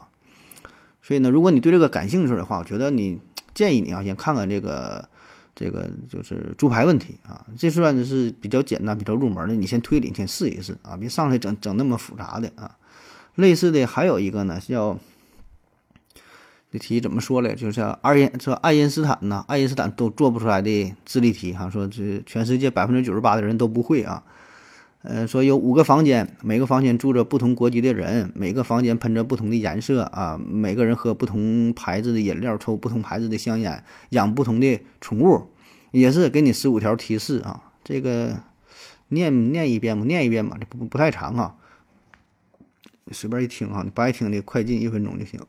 所以呢，如果你对这个感兴趣的话，我觉得你建议你啊，先看看这个，这个就是猪排问题啊，这算是比较简单、比较入门的，你先推理，先试一试啊，别上来整整那么复杂的啊。类似的还有一个呢，叫这题怎么说嘞？就是爱因说爱因斯坦呐，爱因斯坦都做不出来的智力题哈，说这全世界百分之九十八的人都不会啊。呃，说有五个房间，每个房间住着不同国籍的人，每个房间喷着不同的颜色啊，每个人喝不同牌子的饮料，抽不同牌子的香烟，养不同的宠物，也是给你十五条提示啊。这个念念一遍吧，念一遍吧，不不太长啊，随便一听啊，你不爱听的快进一分钟就行。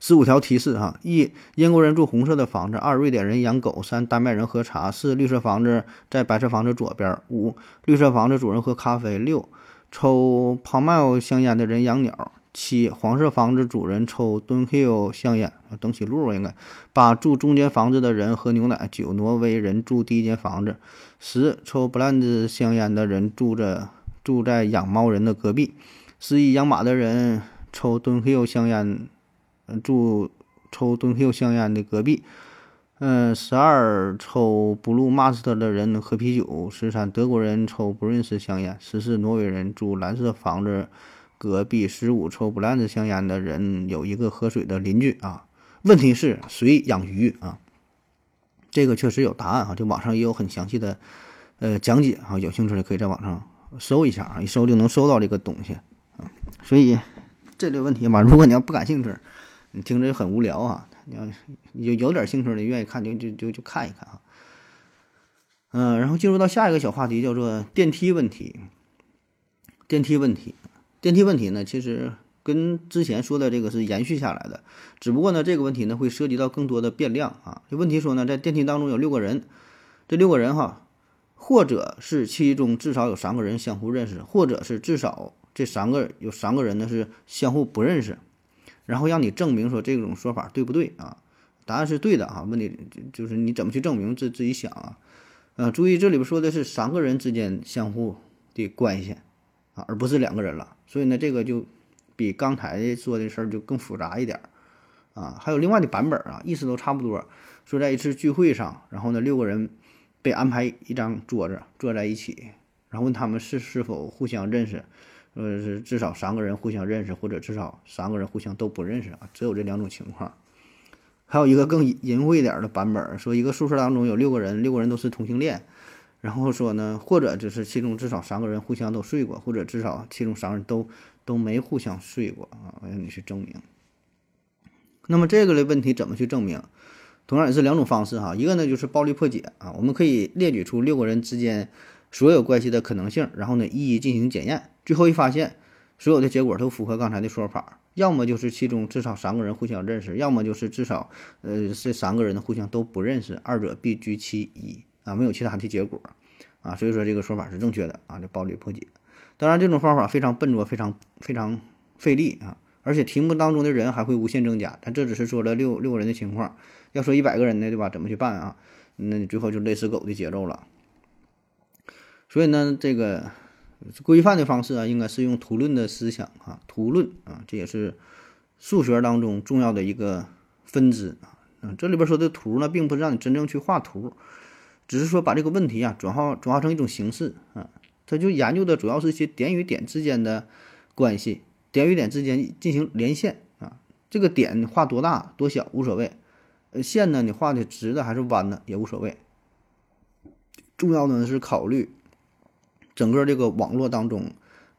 十五条提示哈：一、英国人住红色的房子；二、瑞典人养狗；三、丹麦人喝茶；四、绿色房子在白色房子左边；五、绿色房子主人喝咖啡；六、抽 Palm 香烟的人养鸟；七、黄色房子主人抽 Dunhill 香烟，登喜路应该；八、住中间房子的人喝牛奶；九、挪威人住第一间房子；十、抽 Blend 香烟的人住着住在养猫人的隔壁；十一、养马的人抽 Dunhill 香烟。住抽敦秀香烟的隔壁，嗯，十二抽 Blue Master 的人喝啤酒。十三，德国人抽不认识香烟。十四，挪威人住蓝色房子隔壁。十五，抽不烂子香烟的人有一个喝水的邻居啊。问题是谁养鱼啊？这个确实有答案啊，就网上也有很详细的呃讲解啊，有兴趣的可以在网上搜一下啊，一搜就能搜到这个东西啊。所以这类问题嘛，如果你要不感兴趣，你听着很无聊啊。你要有有点兴趣的，愿意看就就就就看一看啊。嗯，然后进入到下一个小话题，叫做电梯问题。电梯问题，电梯问题呢，其实跟之前说的这个是延续下来的，只不过呢，这个问题呢会涉及到更多的变量啊。这问题说呢，在电梯当中有六个人，这六个人哈，或者是其中至少有三个人相互认识，或者是至少这三个有三个人呢是相互不认识。然后让你证明说这种说法对不对啊？答案是对的啊。问题就是你怎么去证明？自自己想啊。呃，注意这里边说的是三个人之间相互的关系啊，而不是两个人了。所以呢，这个就比刚才说的事儿就更复杂一点啊。还有另外的版本啊，意思都差不多。说在一次聚会上，然后呢，六个人被安排一张桌子坐在一起，然后问他们是是否互相认识。呃，是至少三个人互相认识，或者至少三个人互相都不认识啊，只有这两种情况。还有一个更淫秽点的版本，说一个宿舍当中有六个人，六个人都是同性恋，然后说呢，或者就是其中至少三个人互相都睡过，或者至少其中三个人都都没互相睡过啊，让你去证明。那么这个类问题怎么去证明？同样也是两种方式哈，一个呢就是暴力破解啊，我们可以列举出六个人之间所有关系的可能性，然后呢一一进行检验。最后一发现，所有的结果都符合刚才的说法，要么就是其中至少三个人互相认识，要么就是至少呃这三个人的互相都不认识，二者必居其一啊，没有其他的结果啊，所以说这个说法是正确的啊，这暴力破解。当然，这种方法非常笨拙，非常非常费力啊，而且题目当中的人还会无限增加。但这只是说了六六个人的情况，要说一百个人呢对吧？怎么去办啊？那你最后就累死狗的节奏了。所以呢，这个。规范的方式啊，应该是用图论的思想啊，图论啊，这也是数学当中重要的一个分支啊。嗯，这里边说的图呢，并不是让你真正去画图，只是说把这个问题啊转化转化成一种形式啊。他就研究的主要是一些点与点之间的关系，点与点之间进行连线啊。这个点画多大多小无所谓，呃，线呢你画的直的还是弯的也无所谓，重要的呢是考虑。整个这个网络当中，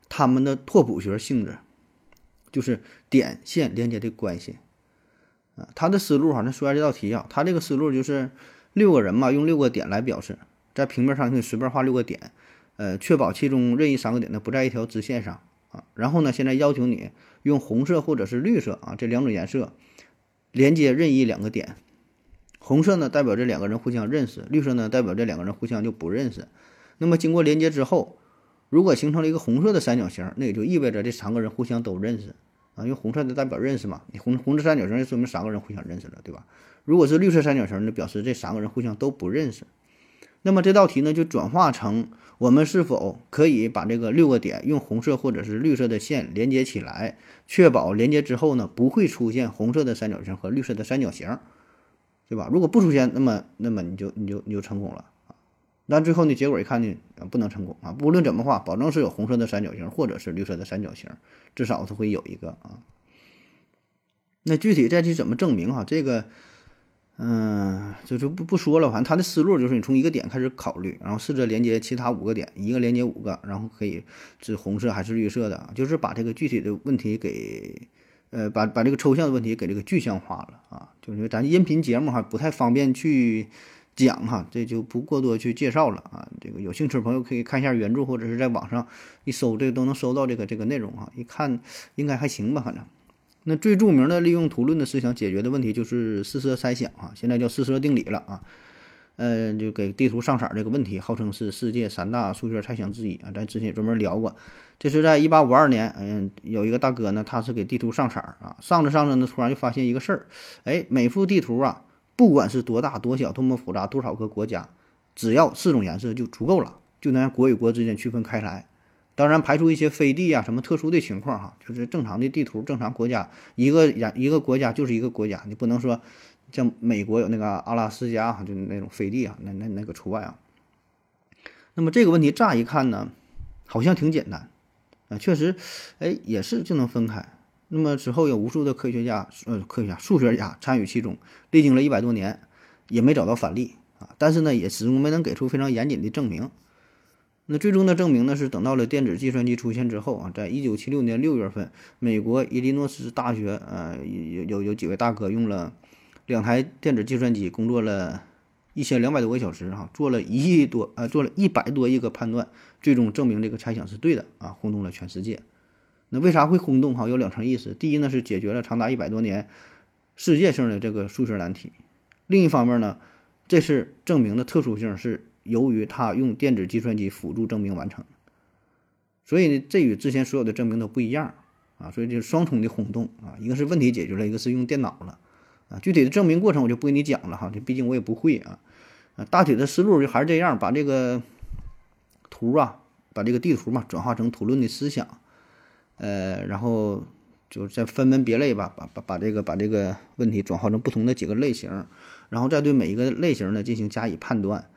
他们的拓扑学性质就是点线连接的关系啊。他的思路哈，那说下这道题啊，他这个思路就是六个人嘛，用六个点来表示，在平面上可以随便画六个点，呃，确保其中任意三个点呢不在一条直线上啊。然后呢，现在要求你用红色或者是绿色啊这两种颜色连接任意两个点，红色呢代表这两个人互相认识，绿色呢代表这两个人互相就不认识。那么经过连接之后，如果形成了一个红色的三角形，那也就意味着这三个人互相都认识啊，因为红色的代表认识嘛。你红红色三角形就说明三个人互相认识了，对吧？如果是绿色三角形，就表示这三个人互相都不认识。那么这道题呢，就转化成我们是否可以把这个六个点用红色或者是绿色的线连接起来，确保连接之后呢不会出现红色的三角形和绿色的三角形，对吧？如果不出现，那么那么你就你就你就成功了。但最后呢？结果一看呢，不能成功啊！不论怎么画，保证是有红色的三角形，或者是绿色的三角形，至少它会有一个啊。那具体再去怎么证明哈？这个，嗯，就就不不说了。反正他的思路就是你从一个点开始考虑，然后试着连接其他五个点，一个连接五个，然后可以是红色还是绿色的，就是把这个具体的问题给，呃，把把这个抽象的问题给这个具象化了啊。就是咱音频节目哈，不太方便去。讲哈，这就不过多去介绍了啊。这个有兴趣的朋友可以看一下原著，或者是在网上一搜，这个都能搜到这个这个内容哈。一看应该还行吧，反正。那最著名的利用图论的思想解决的问题就是四色猜想啊，现在叫四色定理了啊。呃，就给地图上色这个问题，号称是世界三大数学猜想之一啊。咱之前也专门聊过，这是在一八五二年，嗯，有一个大哥呢，他是给地图上色啊，上着上着呢，突然就发现一个事儿，哎，每幅地图啊。不管是多大多小，多么复杂，多少个国家，只要四种颜色就足够了，就能让国与国之间区分开来。当然，排除一些飞地啊，什么特殊的情况哈，就是正常的地图，正常国家一个颜一个国家就是一个国家，你不能说像美国有那个阿拉斯加哈，就那种飞地啊，那那那个除外啊。那么这个问题乍一看呢，好像挺简单啊，确实，哎，也是就能分开。那么之后有无数的科学家，呃，科学家、数学家参与其中，历经了一百多年，也没找到反例啊。但是呢，也始终没能给出非常严谨的证明。那最终的证明呢，是等到了电子计算机出现之后啊，在一九七六年六月份，美国伊利诺斯大学，呃，有有有几位大哥用了两台电子计算机，工作了一千两百多个小时，哈，做了一亿多，呃，做了一百多亿个判断，最终证明这个猜想是对的啊，轰动了全世界。那为啥会轰动？哈，有两层意思。第一呢，是解决了长达一百多年世界性的这个数学难题；另一方面呢，这是证明的特殊性是。由于他用电子计算机辅助证明完成，所以呢，这与之前所有的证明都不一样啊，所以就是双重的轰动啊。一个是问题解决了，一个是用电脑了啊。具体的证明过程我就不给你讲了哈，这毕竟我也不会啊。啊，大体的思路就还是这样，把这个图啊，把这个地图嘛，转化成图论的思想，呃，然后就再分门别类吧，把把把这个把这个问题转化成不同的几个类型，然后再对每一个类型呢进行加以判断。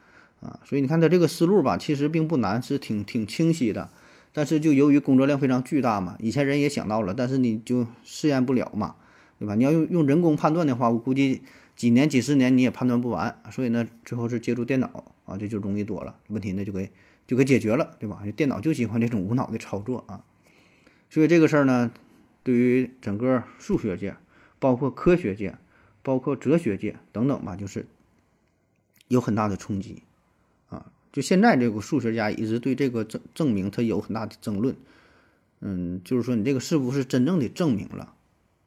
啊，所以你看他这个思路吧，其实并不难，是挺挺清晰的。但是就由于工作量非常巨大嘛，以前人也想到了，但是你就试验不了嘛，对吧？你要用用人工判断的话，我估计几年、几十年你也判断不完。所以呢，最后是借助电脑啊，这就容易多了，问题呢就给就给解决了，对吧？电脑就喜欢这种无脑的操作啊。所以这个事儿呢，对于整个数学界、包括科学界、包括哲学界等等吧，就是有很大的冲击啊。就现在这个数学家一直对这个证证明他有很大的争论，嗯，就是说你这个是不是真正的证明了？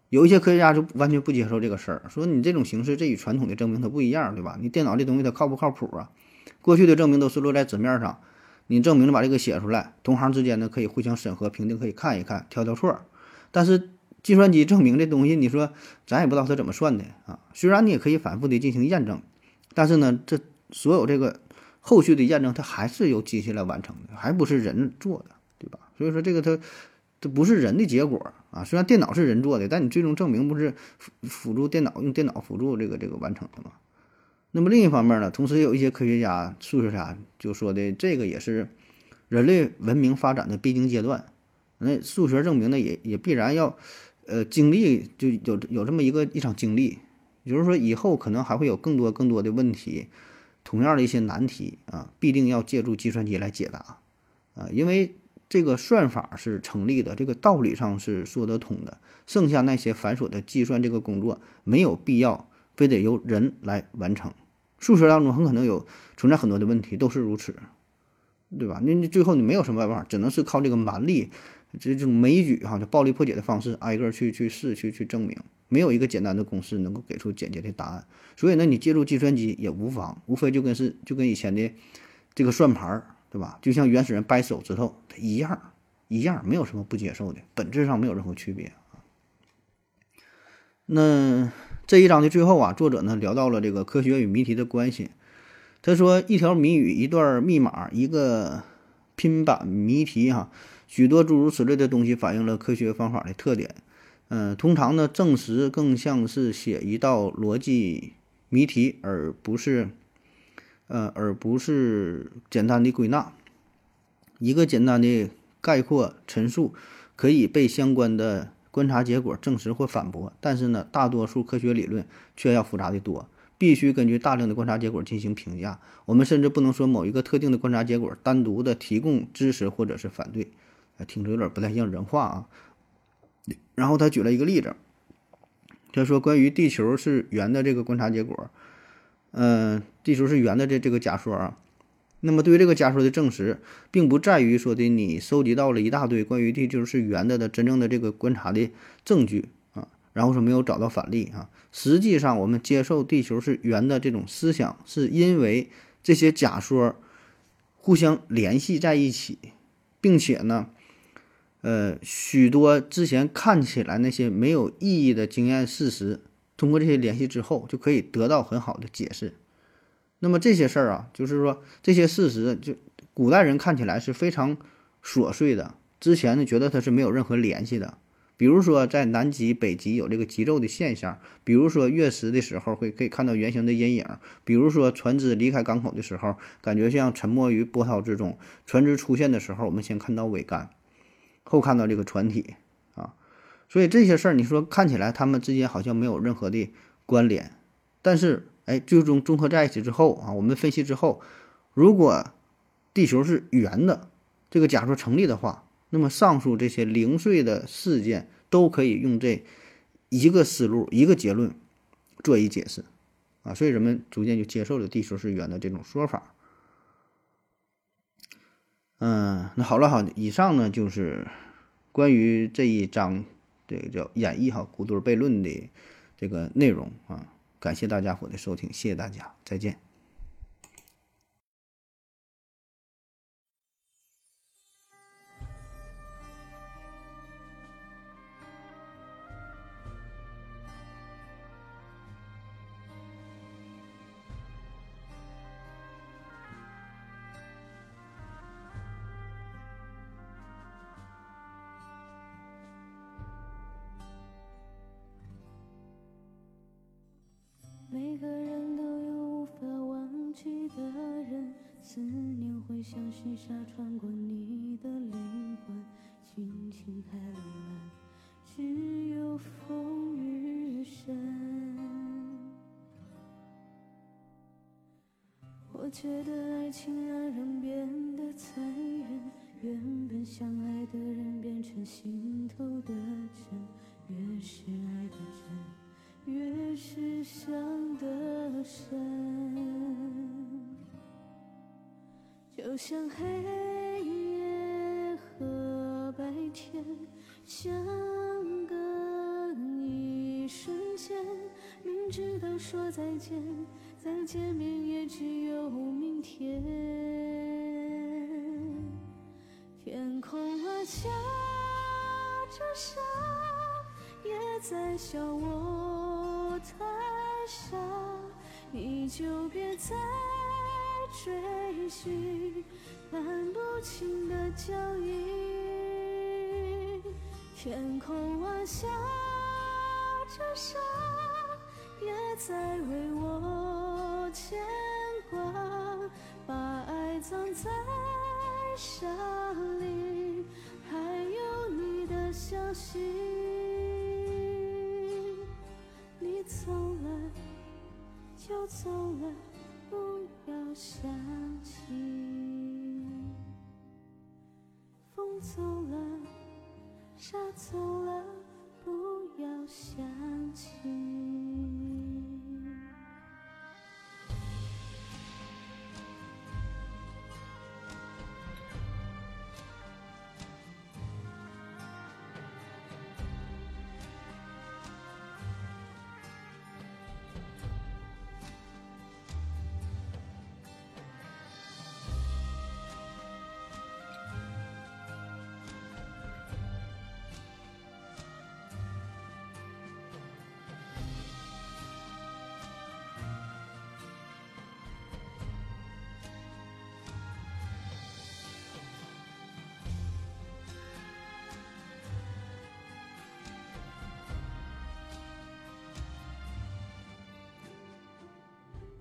有一些科学家就完全不接受这个事儿，说你这种形式这与传统的证明它不一样，对吧？你电脑这东西它靠不靠谱啊？过去的证明都是落在纸面上，你证明了把这个写出来，同行之间呢可以互相审核评定，可以看一看挑挑错。但是计算机证明这东西，你说咱也不知道它怎么算的啊？虽然你也可以反复的进行验证，但是呢，这所有这个。后续的验证，它还是由机器来完成的，还不是人做的，对吧？所以说这个它，这不是人的结果啊。虽然电脑是人做的，但你最终证明不是辅辅助电脑用电脑辅助这个这个完成的吗？那么另一方面呢，同时有一些科学家、数学家就说的，这个也是人类文明发展的必经阶段。那数学证明呢，也也必然要呃经历，就有有这么一个一场经历，也就是说以后可能还会有更多更多的问题。同样的一些难题啊，必定要借助计算机来解答，啊，因为这个算法是成立的，这个道理上是说得通的。剩下那些繁琐的计算这个工作，没有必要非得由人来完成。数学当中很可能有存在很多的问题，都是如此，对吧？那你最后你没有什么办法，只能是靠这个蛮力，这种枚举哈，就暴力破解的方式，挨个去去试去去证明。没有一个简单的公式能够给出简洁的答案，所以呢，你借助计算机也无妨，无非就跟是就跟以前的这个算盘儿，对吧？就像原始人掰手指头一样，一样，没有什么不接受的，本质上没有任何区别啊。那这一章的最后啊，作者呢聊到了这个科学与谜题的关系，他说一条谜语、一段密码、一个拼板谜题哈，许多诸如此类的东西反映了科学方法的特点。嗯，通常呢，证实更像是写一道逻辑谜题，而不是，呃，而不是简单的归纳。一个简单的概括陈述可以被相关的观察结果证实或反驳，但是呢，大多数科学理论却要复杂的多，必须根据大量的观察结果进行评价。我们甚至不能说某一个特定的观察结果单独的提供支持或者是反对，听着有点不太像人话啊。然后他举了一个例子，他说关于地球是圆的这个观察结果，嗯，地球是圆的这这个假说啊，那么对于这个假说的证实，并不在于说的你收集到了一大堆关于地球是圆的的真正的这个观察的证据啊，然后说没有找到反例啊，实际上我们接受地球是圆的这种思想，是因为这些假说互相联系在一起，并且呢。呃，许多之前看起来那些没有意义的经验事实，通过这些联系之后，就可以得到很好的解释。那么这些事儿啊，就是说这些事实，就古代人看起来是非常琐碎的，之前呢觉得它是没有任何联系的，比如说在南极、北极有这个极昼的现象，比如说月食的时候会可以看到圆形的阴影，比如说船只离开港口的时候，感觉像沉没于波涛之中。船只出现的时候，我们先看到桅杆，后看到这个船体啊。所以这些事儿，你说看起来他们之间好像没有任何的关联，但是哎，最终综合在一起之后啊，我们分析之后，如果地球是圆的，这个假说成立的话。那么上述这些零碎的事件都可以用这一个思路、一个结论做一解释啊，所以人们逐渐就接受了地球是圆的这种说法。嗯，那好了哈，以上呢就是关于这一章这个叫演绎哈古堆悖论的这个内容啊，感谢大家伙的收听，谢谢大家，再见。你就别再追寻看不清的脚印。天空啊，下着沙，也在为我牵挂，把爱藏在沙里，还有你的消息。就走了，不要想起。风走了，沙走了，不要想起。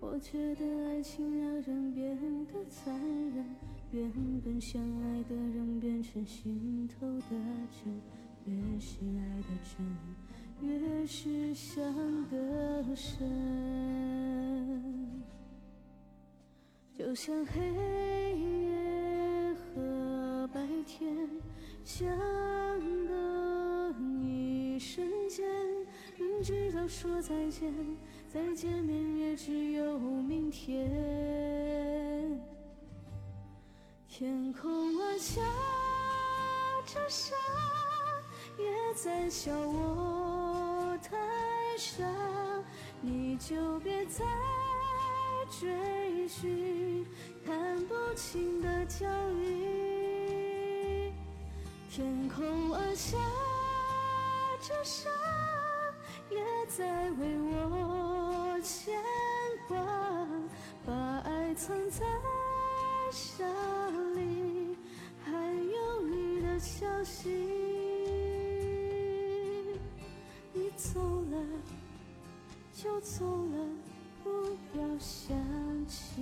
我觉得爱情让人变得残忍，原本相爱的人变成心头的针，越是爱的真，越是伤得深。就像黑夜和白天相隔一瞬间，明知道说再见。再见面也只有明天。天空啊，下着沙，也在笑我太傻。你就别再追寻看不清的脚印。天空啊，下着沙，也在为我。牵挂，把爱藏在沙里，还有你的消息。你走了就走了，不要想起。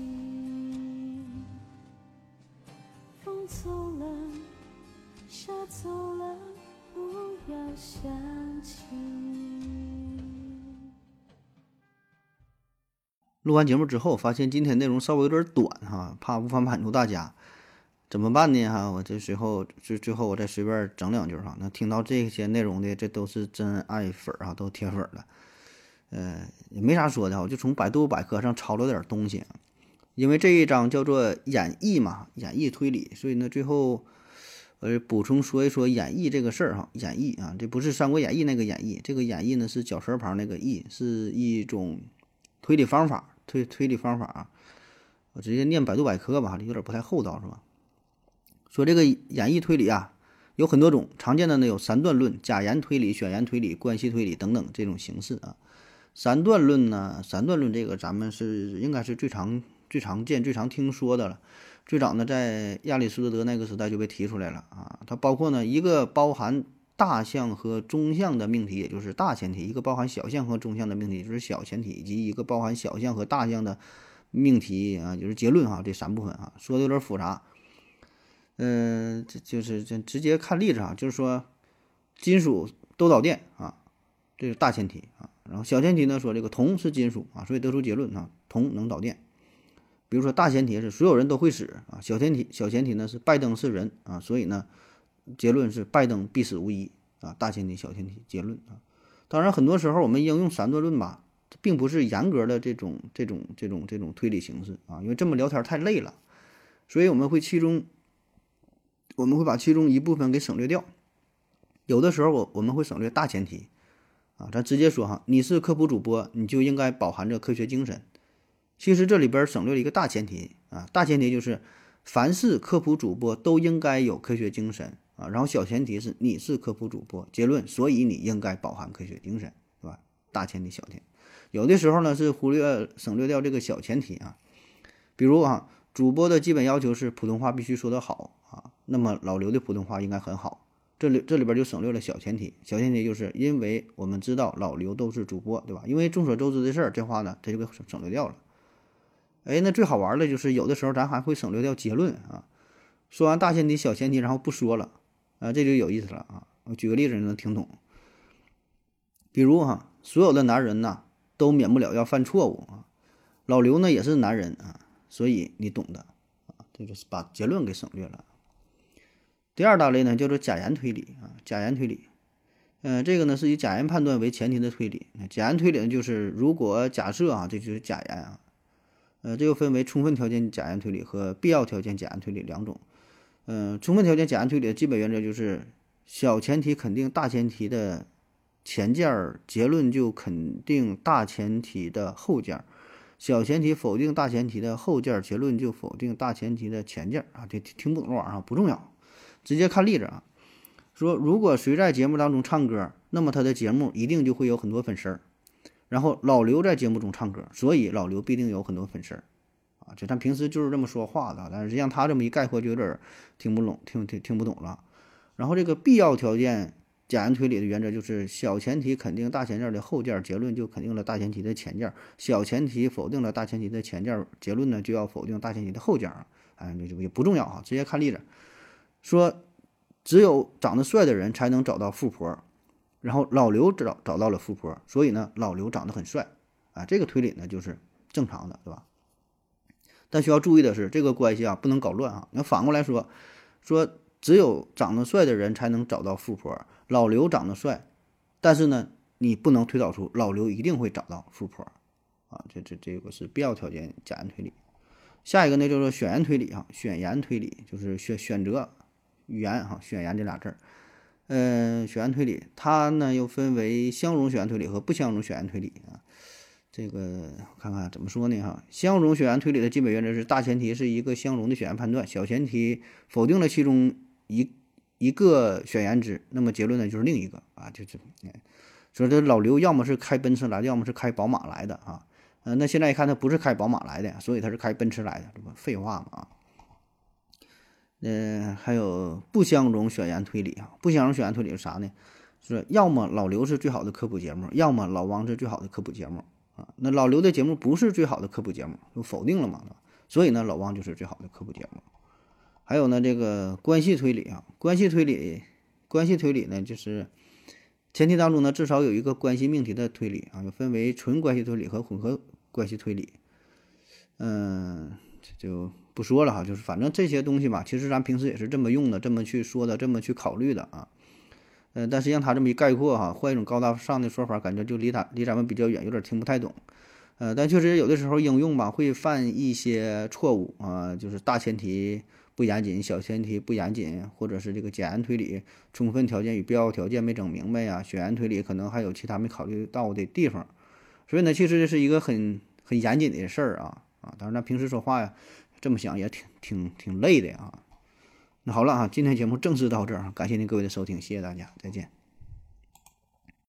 风走了，沙走了，不要想起。录完节目之后，发现今天内容稍微有点短哈，怕无法满足大家，怎么办呢？哈，我这随后最最后我再随便整两句哈。那听到这些内容的，这都是真爱粉儿啊，都铁粉了。呃，也没啥说的，我就从百度百科上抄了点东西。因为这一章叫做演绎嘛，演绎推理，所以呢，最后呃补充说一说演绎这个事儿哈。演绎啊，这不是《三国演义》那个演绎，这个演绎呢是绞舌旁那个绎，是一种推理方法。推推理方法，我直接念百度百科吧，有点不太厚道是吧？说这个演绎推理啊，有很多种，常见的呢有三段论、假言推理、选言推理、关系推理等等这种形式啊。三段论呢，三段论这个咱们是应该是最常、最常见、最常听说的了。最早呢，在亚里士多德那个时代就被提出来了啊。它包括呢一个包含大项和中项的命题，也就是大前提；一个包含小项和中项的命题，就是小前提；以及一个包含小项和大项的命题啊，就是结论哈。这三部分啊，说的有点复杂。嗯，这就是这直接看例子啊，就是说金属都导电啊，这是大前提啊。然后小前提呢说这个铜是金属啊，所以得出结论啊，铜能导电。比如说大前提是所有人都会死啊，小前提小前提呢是拜登是人啊，所以呢结论是拜登必死无疑啊。大前提小前提结论啊。当然很多时候我们应用三段论吧，并不是严格的这种这种这种这种推理形式啊，因为这么聊天太累了，所以我们会其中。我们会把其中一部分给省略掉，有的时候我我们会省略大前提，啊，咱直接说哈，你是科普主播，你就应该饱含着科学精神。其实这里边省略了一个大前提啊，大前提就是凡是科普主播都应该有科学精神啊，然后小前提是你是科普主播，结论，所以你应该饱含科学精神，是吧？大前提、小前提，有的时候呢是忽略省略掉这个小前提啊，比如啊，主播的基本要求是普通话必须说得好。啊，那么老刘的普通话应该很好，这里这里边就省略了小前提，小前提就是因为我们知道老刘都是主播，对吧？因为众所周知的事儿，这话呢他就给省省略掉了。哎，那最好玩的就是有的时候咱还会省略掉结论啊，说完大前提、小前提，然后不说了啊，这就有意思了啊。我举个例子你能听懂，比如哈，所有的男人呐都免不了要犯错误啊，老刘呢也是男人啊，所以你懂的啊，这就是把结论给省略了。第二大类呢，叫做假言推理啊，假言推理，嗯，这个呢是以假言判断为前提的推理。假言推理呢，就是如果假设啊，这就是假言啊，呃，这又分为充分条件假言推理和必要条件假言推理两种。嗯，充分条件假言推理的基本原则就是小前提肯定大前提的前件儿，结论就肯定大前提的后件儿；小前提否定大前提的后件儿，结论就否定大前提的前件儿啊。这听不懂这玩意儿不重要。直接看例子啊，说如果谁在节目当中唱歌，那么他的节目一定就会有很多粉丝儿。然后老刘在节目中唱歌，所以老刘必定有很多粉丝儿啊。这咱平时就是这么说话的，但是像他这么一概括，就有点听不懂，听听听不懂了。然后这个必要条件假言推理的原则就是小前提肯定大前件的后件，结论就肯定了大前提的前件；小前提否定了大前提的前件，结论呢就要否定大前提的后件啊。哎，这就也不重要哈，直接看例子。说，只有长得帅的人才能找到富婆，然后老刘找找到了富婆，所以呢，老刘长得很帅，啊，这个推理呢就是正常的，对吧？但需要注意的是，这个关系啊不能搞乱啊。那反过来说，说只有长得帅的人才能找到富婆，老刘长得帅，但是呢，你不能推导出老刘一定会找到富婆，啊，这这这个是必要条件假言推理。下一个呢就是选言推理啊，选言推理就是选选择。语言哈，选言这俩字儿，嗯，选言推理，它呢又分为相容选言推理和不相容选言推理啊。这个看看怎么说呢哈？相容选言推理的基本原则是：大前提是一个相容的选言判断，小前提否定了其中一一个选言之，那么结论呢就是另一个啊，就就说这老刘要么是开奔驰来的，要么是开宝马来的啊。嗯，那现在一看他不是开宝马来的，所以他是开奔驰来的，这不废话吗啊？嗯，还有不相容选言推理啊，不相容选言推理是啥呢？是要么老刘是最好的科普节目，要么老王是最好的科普节目啊。那老刘的节目不是最好的科普节目，就否定了嘛？所以呢，老汪就是最好的科普节目。还有呢，这个关系推理啊，关系推理，关系推理呢，就是前提当中呢，至少有一个关系命题的推理啊，就分为纯关系推理和混合关系推理。嗯，就不说了哈，就是反正这些东西吧，其实咱平时也是这么用的，这么去说的，这么去考虑的啊。呃，但是让他这么一概括哈，换一种高大上的说法，感觉就离他离咱们比较远，有点听不太懂。呃，但确实有的时候应用吧，会犯一些错误啊，就是大前提。不严谨，小前提不严谨，或者是这个简案推理充分条件与必要条件没整明白呀，选言推理可能还有其他没考虑到的地方，所以呢，其实这是一个很很严谨的事儿啊啊！当然，那平时说话呀，这么想也挺挺挺累的啊。那好了啊，今天节目正式到这儿，感谢您各位的收听，谢谢大家，再见。